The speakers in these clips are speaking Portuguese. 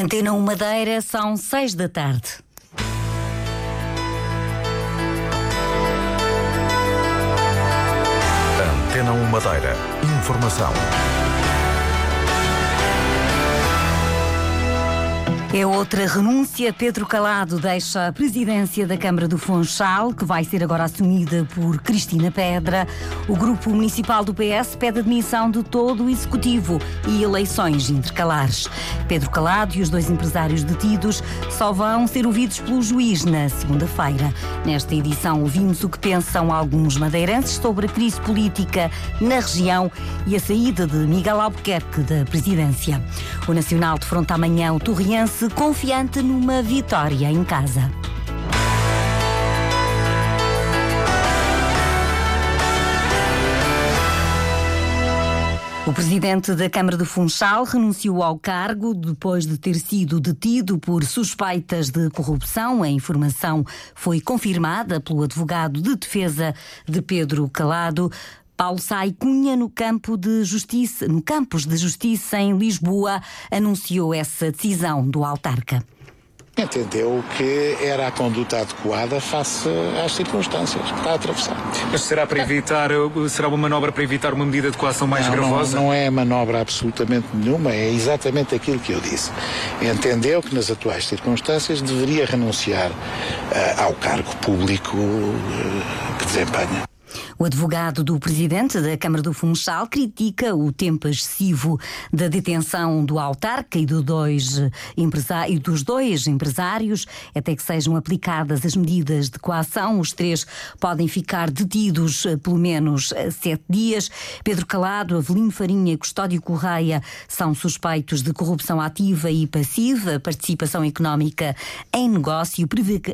Antena 1 Madeira, são 6 da tarde. Antena 1 Madeira. Informação. É outra renúncia. Pedro Calado deixa a presidência da Câmara do Funchal, que vai ser agora assumida por Cristina Pedra. O grupo municipal do PS pede admissão de todo o executivo e eleições intercalares. Pedro Calado e os dois empresários detidos só vão ser ouvidos pelo juiz na segunda-feira. Nesta edição ouvimos o que pensam alguns madeirenses sobre a crise política na região e a saída de Miguel Albuquerque da presidência. O Nacional defronta amanhã o Torriense confiante numa vitória em casa. O presidente da Câmara do Funchal renunciou ao cargo depois de ter sido detido por suspeitas de corrupção. A informação foi confirmada pelo advogado de defesa de Pedro Calado. Paulo Sai Cunha, no campo de justiça, no campus de justiça em Lisboa, anunciou essa decisão do autarca entendeu que era a conduta adequada face às circunstâncias que está a atravessar. Mas será para evitar, será uma manobra para evitar uma medida de coação mais não, gravosa? Não, não é manobra absolutamente nenhuma, é exatamente aquilo que eu disse. Entendeu que nas atuais circunstâncias deveria renunciar uh, ao cargo público uh, que desempenha. O advogado do presidente da Câmara do Funchal critica o tempo excessivo da detenção do autarca e, do dois e dos dois empresários, até que sejam aplicadas as medidas de coação. Os três podem ficar detidos eh, pelo menos eh, sete dias. Pedro Calado, Avelino Farinha e Custódio Correia são suspeitos de corrupção ativa e passiva, participação económica em negócio,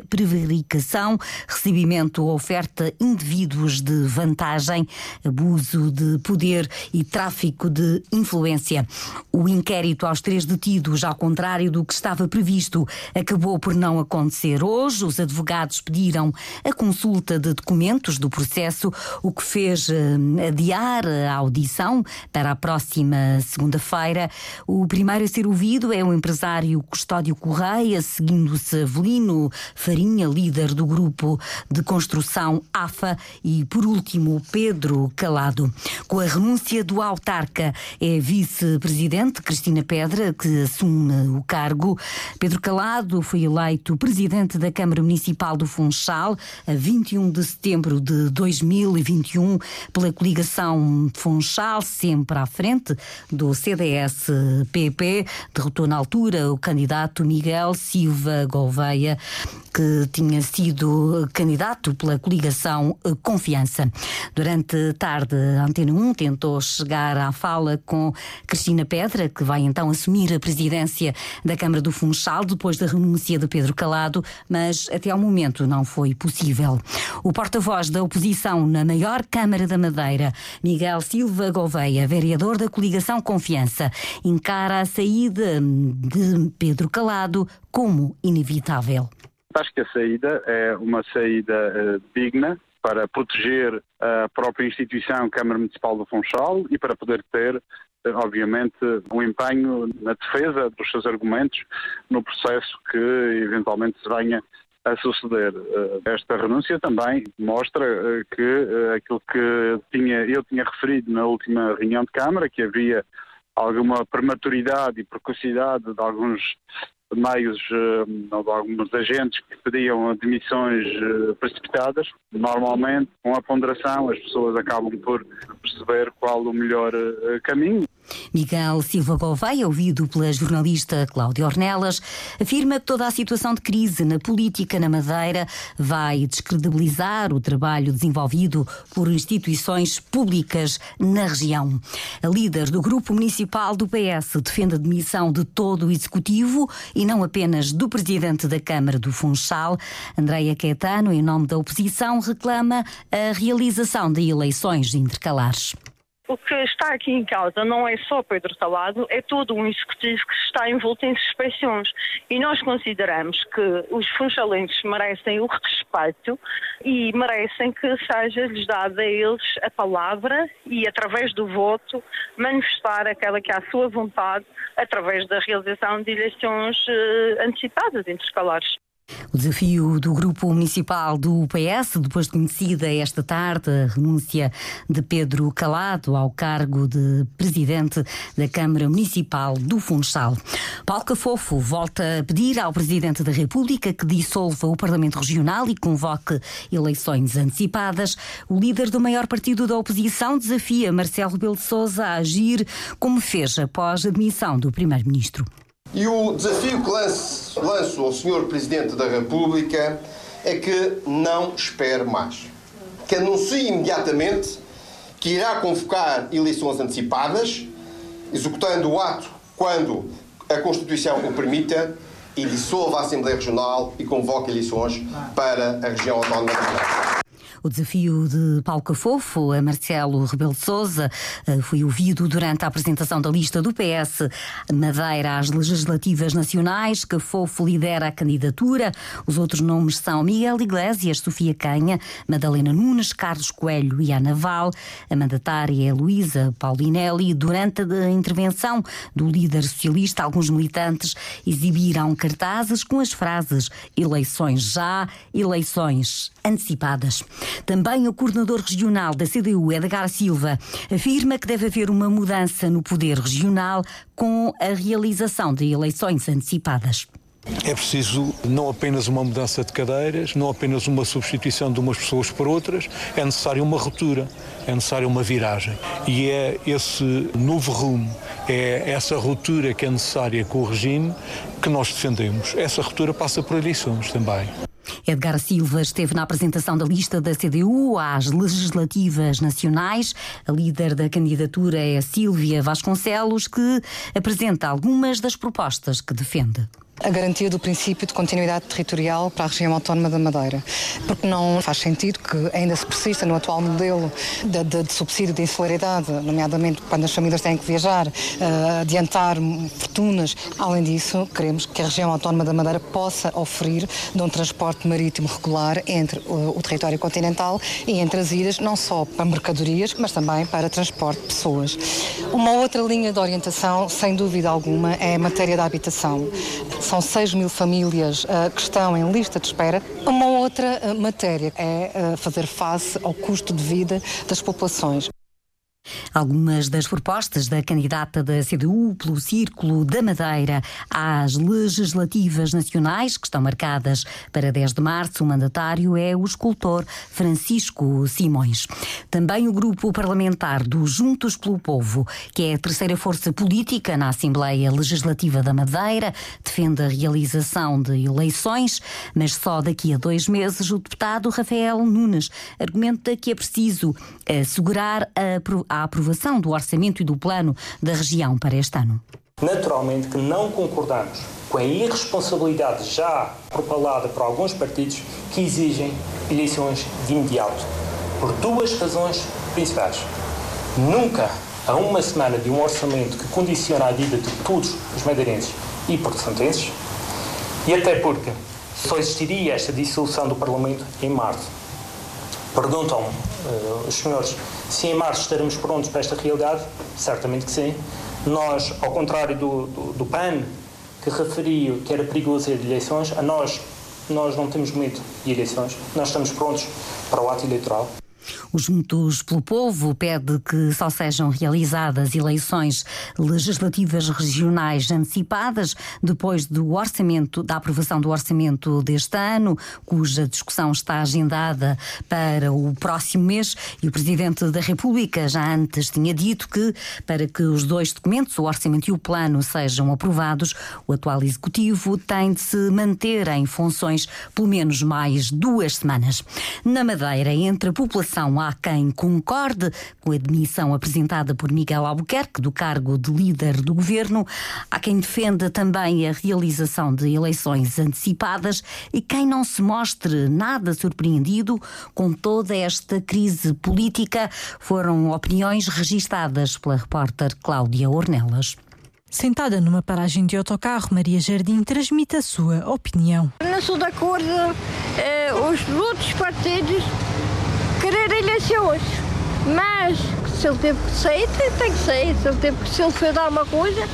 prevaricação, recebimento ou oferta indivíduos de vantagem, abuso de poder e tráfico de influência. O inquérito aos três detidos, ao contrário do que estava previsto, acabou por não acontecer hoje. Os advogados pediram a consulta de documentos do processo, o que fez eh, adiar a audição para a próxima segunda-feira. O primeiro a ser ouvido é o empresário Custódio Correia, seguindo-se Avelino Farinha, líder do grupo de construção AFA, e por último, último, Pedro Calado. Com a renúncia do autarca, é vice-presidente Cristina Pedra que assume o cargo. Pedro Calado foi eleito presidente da Câmara Municipal do Funchal a 21 de setembro de 2021 pela coligação Funchal, sempre à frente do CDS-PP. Derrotou na altura o candidato Miguel Silva Gouveia, que tinha sido candidato pela coligação Confiança. Durante tarde, a Antena 1 tentou chegar à fala com Cristina Pedra, que vai então assumir a presidência da Câmara do Funchal depois da renúncia de Pedro Calado, mas até ao momento não foi possível. O porta-voz da oposição na maior Câmara da Madeira, Miguel Silva Gouveia, vereador da coligação Confiança, encara a saída de Pedro Calado como inevitável. Acho que a saída é uma saída uh, digna, para proteger a própria instituição Câmara Municipal do Funchal e para poder ter eh, obviamente, um empenho na defesa dos seus argumentos no processo que eventualmente se venha a suceder. Eh, esta renúncia também mostra eh, que aquilo que tinha, eu tinha referido na última reunião de Câmara, que havia alguma prematuridade e precocidade de alguns meios uh, de alguns agentes que pediam admissões uh, precipitadas. Normalmente, com a ponderação, as pessoas acabam por perceber qual o melhor uh, caminho. Miguel Silva Gouveia, ouvido pela jornalista Cláudia Ornelas, afirma que toda a situação de crise na política na Madeira vai descredibilizar o trabalho desenvolvido por instituições públicas na região. A líder do Grupo Municipal do PS defende a demissão de todo o Executivo e não apenas do Presidente da Câmara do Funchal. Andreia Caetano, em nome da oposição, reclama a realização de eleições intercalares. O que está aqui em causa não é só Pedro Salado, é todo um executivo que está envolto em suspeições. E nós consideramos que os funchalenses merecem o respeito e merecem que seja-lhes dada a eles a palavra e, através do voto, manifestar aquela que é a sua vontade através da realização de eleições eh, antecipadas intercalares. O desafio do Grupo Municipal do PS, depois de conhecida esta tarde a renúncia de Pedro Calado ao cargo de Presidente da Câmara Municipal do Funchal. Paulo Cafofo volta a pedir ao Presidente da República que dissolva o Parlamento Regional e convoque eleições antecipadas. O líder do maior partido da oposição desafia Marcelo Rebelo de Sousa a agir como fez após a demissão do Primeiro-Ministro. E o desafio que lanço, lanço ao Sr. Presidente da República é que não espere mais. Que anuncie imediatamente que irá convocar eleições antecipadas, executando o ato quando a Constituição o permita, e dissolva a Assembleia Regional e convoque eleições para a região autónoma de Madeira. O desafio de Paulo Cafofo a Marcelo Rebelo de Sousa eh, foi ouvido durante a apresentação da lista do PS Madeira às legislativas nacionais. Cafofo lidera a candidatura. Os outros nomes são Miguel Iglesias, Sofia Canha, Madalena Nunes, Carlos Coelho e Ana Val. A mandatária é Luísa Paulinelli. Durante a intervenção do líder socialista, alguns militantes exibiram cartazes com as frases eleições já, eleições antecipadas. Também o coordenador regional da CDU, Edgar Silva, afirma que deve haver uma mudança no poder regional com a realização de eleições antecipadas. É preciso não apenas uma mudança de cadeiras, não apenas uma substituição de umas pessoas por outras, é necessária uma ruptura, é necessária uma viragem. E é esse novo rumo, é essa ruptura que é necessária com o regime que nós defendemos. Essa ruptura passa por eleições também. Edgar Silva esteve na apresentação da lista da CDU às legislativas nacionais. A líder da candidatura é Sílvia Vasconcelos, que apresenta algumas das propostas que defende a garantia do princípio de continuidade territorial para a região autónoma da Madeira. Porque não faz sentido que ainda se persista no atual modelo de, de, de subsídio de insularidade, nomeadamente quando as famílias têm que viajar, uh, adiantar fortunas. Além disso, queremos que a região autónoma da Madeira possa oferir de um transporte marítimo regular entre o, o território continental e entre as ilhas, não só para mercadorias, mas também para transporte de pessoas. Uma outra linha de orientação, sem dúvida alguma, é a matéria da habitação são 6 mil famílias uh, que estão em lista de espera. Uma outra uh, matéria é uh, fazer face ao custo de vida das populações. Algumas das propostas da candidata da CDU pelo Círculo da Madeira às legislativas nacionais, que estão marcadas para 10 de março, o mandatário é o escultor Francisco Simões. Também o grupo parlamentar do Juntos pelo Povo, que é a terceira força política na Assembleia Legislativa da Madeira, defende a realização de eleições, mas só daqui a dois meses o deputado Rafael Nunes argumenta que é preciso assegurar a à aprovação do orçamento e do plano da região para este ano. Naturalmente que não concordamos com a irresponsabilidade já propalada por alguns partidos que exigem eleições de imediato, por duas razões principais. Nunca, a uma semana de um orçamento que condiciona a vida de todos os madeirenses e porto-santenses, e até porque só existiria esta dissolução do Parlamento em março. Perguntam uh, os senhores se em março estaremos prontos para esta realidade. Certamente que sim. Nós, ao contrário do, do, do PAN, que referiu que era perigoso ir de eleições, a nós, nós não temos medo de eleições. Nós estamos prontos para o ato eleitoral. Os Juntos pelo Povo pede que só sejam realizadas eleições legislativas regionais antecipadas depois do orçamento, da aprovação do orçamento deste ano, cuja discussão está agendada para o próximo mês. E o Presidente da República já antes tinha dito que, para que os dois documentos, o orçamento e o plano, sejam aprovados, o atual Executivo tem de se manter em funções pelo menos mais duas semanas. Na Madeira, entre a população oposição. Há quem concorde com a demissão apresentada por Miguel Albuquerque do cargo de líder do governo. Há quem defenda também a realização de eleições antecipadas e quem não se mostre nada surpreendido com toda esta crise política. Foram opiniões registadas pela repórter Cláudia Ornelas. Sentada numa paragem de autocarro, Maria Jardim transmite a sua opinião. Não sou de acordo eh, os outros partidos querer eleições, mas se ele teve que sair, tem, tem que sair. Se ele, teve, se ele fez alguma coisa,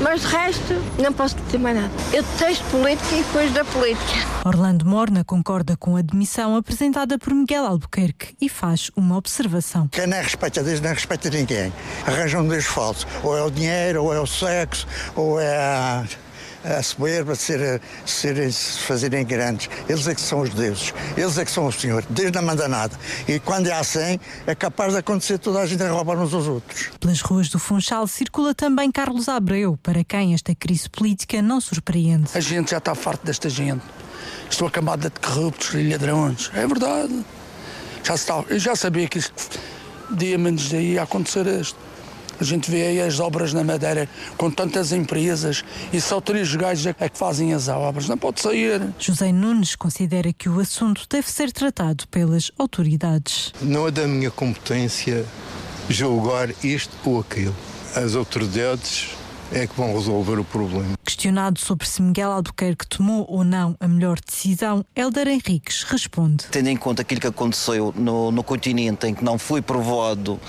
mas de resto, não posso dizer mais nada. Eu detesto política e depois da política. Orlando Morna concorda com a demissão apresentada por Miguel Albuquerque e faz uma observação. Quem não respeita Deus não respeita ninguém. Arranjam um Deus falso. Ou é o dinheiro, ou é o sexo, ou é a a soberba, ser, ser, se fazerem grandes. Eles é que são os deuses, eles é que são o Senhor. Deus não manda nada. E quando é assim, é capaz de acontecer toda a gente a roubar uns aos outros. Pelas ruas do Funchal circula também Carlos Abreu, para quem esta crise política não surpreende. A gente já está farto desta gente. Estou a camada de corruptos e ladrões. É verdade. Já está, eu já sabia que isto, dia menos dia ia acontecer isto. A gente vê aí as obras na Madeira com tantas empresas e só três gajos é que fazem as obras. Não pode sair. José Nunes considera que o assunto deve ser tratado pelas autoridades. Não é da minha competência julgar isto ou aquilo. As autoridades é que vão resolver o problema. Questionado sobre se Miguel Albuquerque tomou ou não a melhor decisão, Helder Henriques responde. Tendo em conta aquilo que aconteceu no, no continente, em que não fui provado, uh,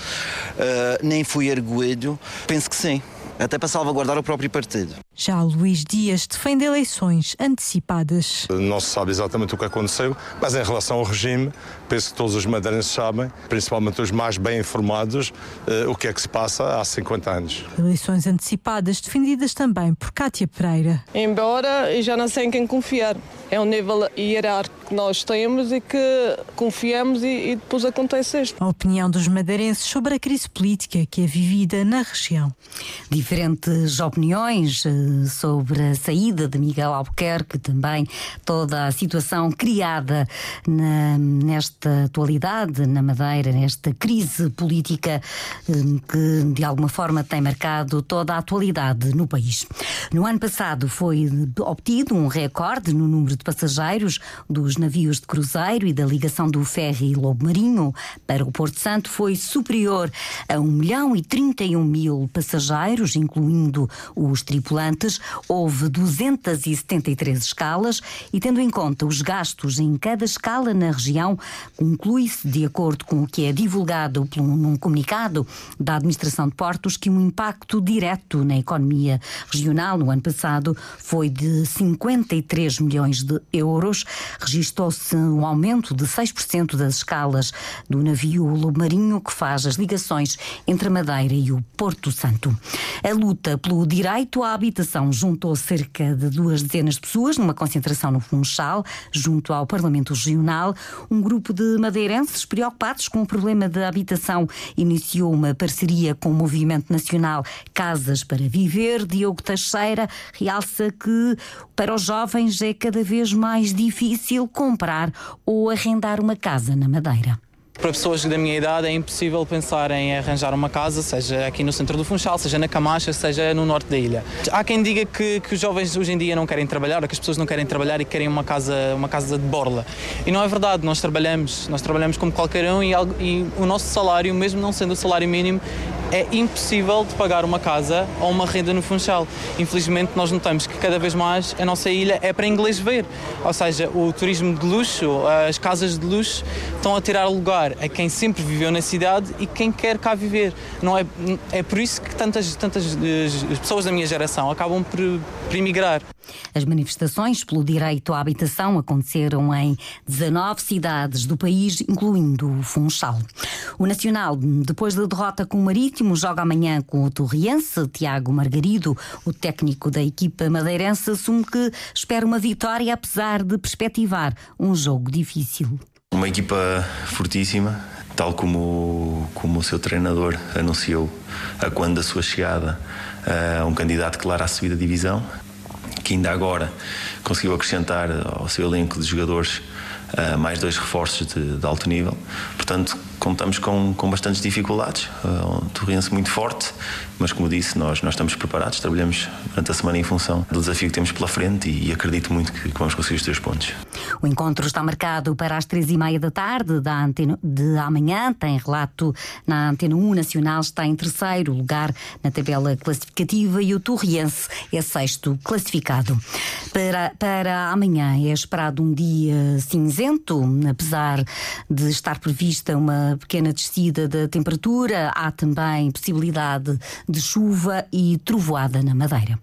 nem fui erguido, penso que sim até para salvaguardar o próprio partido. Já Luís Dias defende eleições antecipadas. Não se sabe exatamente o que aconteceu, mas em relação ao regime, penso que todos os madeirenses sabem, principalmente os mais bem informados, eh, o que é que se passa há 50 anos. Eleições antecipadas defendidas também por Cátia Pereira. Embora já não sei em quem confiar. É um nível hierárquico que nós temos e que confiamos e, e depois acontece isto. A opinião dos madeirenses sobre a crise política que é vivida na região diferentes opiniões eh, sobre a saída de Miguel Albuquerque, também toda a situação criada na, nesta atualidade na Madeira, nesta crise política eh, que de alguma forma tem marcado toda a atualidade no país. No ano passado foi obtido um recorde no número de passageiros dos navios de cruzeiro e da ligação do ferry Lobo Marinho para o Porto Santo foi superior a 1 milhão e 31 mil passageiros incluindo os tripulantes, houve 273 escalas e, tendo em conta os gastos em cada escala na região, conclui-se, de acordo com o que é divulgado num comunicado da Administração de Portos, que um impacto direto na economia regional no ano passado foi de 53 milhões de euros. Registou-se um aumento de 6% das escalas do navio Marinho, que faz as ligações entre a Madeira e o Porto Santo. A luta pelo direito à habitação juntou cerca de duas dezenas de pessoas numa concentração no Funchal, junto ao Parlamento Regional. Um grupo de madeirenses preocupados com o problema da habitação iniciou uma parceria com o Movimento Nacional Casas para Viver. Diogo Teixeira realça que para os jovens é cada vez mais difícil comprar ou arrendar uma casa na Madeira. Para pessoas da minha idade é impossível pensar em arranjar uma casa, seja aqui no centro do Funchal, seja na Camacha, seja no norte da ilha. Há quem diga que, que os jovens hoje em dia não querem trabalhar, ou que as pessoas não querem trabalhar e querem uma casa, uma casa de borla. E não é verdade, nós trabalhamos, nós trabalhamos como qualquer um e, e o nosso salário, mesmo não sendo o salário mínimo, é impossível de pagar uma casa ou uma renda no Funchal. Infelizmente, nós notamos que cada vez mais a nossa ilha é para inglês ver. Ou seja, o turismo de luxo, as casas de luxo estão a tirar lugar a quem sempre viveu na cidade e quem quer cá viver. Não é, é por isso que tantas, tantas eh, pessoas da minha geração acabam por, por emigrar. As manifestações pelo direito à habitação aconteceram em 19 cidades do país, incluindo o Funchal. O Nacional, depois da derrota com o Marítimo, joga amanhã com o Torriense. Tiago Margarido, o técnico da equipa madeirense, assume que espera uma vitória, apesar de perspectivar um jogo difícil. Uma equipa fortíssima, tal como, como o seu treinador anunciou a quando da sua chegada a um candidato claro à subida divisão, que ainda agora conseguiu acrescentar ao seu elenco de jogadores mais dois reforços de, de alto nível. Portanto, contamos com, com bastantes dificuldades, uh, um torrente muito forte, mas como disse, nós, nós estamos preparados, trabalhamos durante a semana em função do desafio que temos pela frente e, e acredito muito que, que, vamos conseguir os três pontos. O encontro está marcado para as três e meia da tarde da antena, de amanhã, tem relato na Antena 1 Nacional, está em terceiro lugar na tabela classificativa e o Torriense é sexto classificado. Para, para amanhã é esperado um dia cinzento, apesar de estar prevista pequena descida da temperatura, há também possibilidade de chuva e trovoada na Madeira.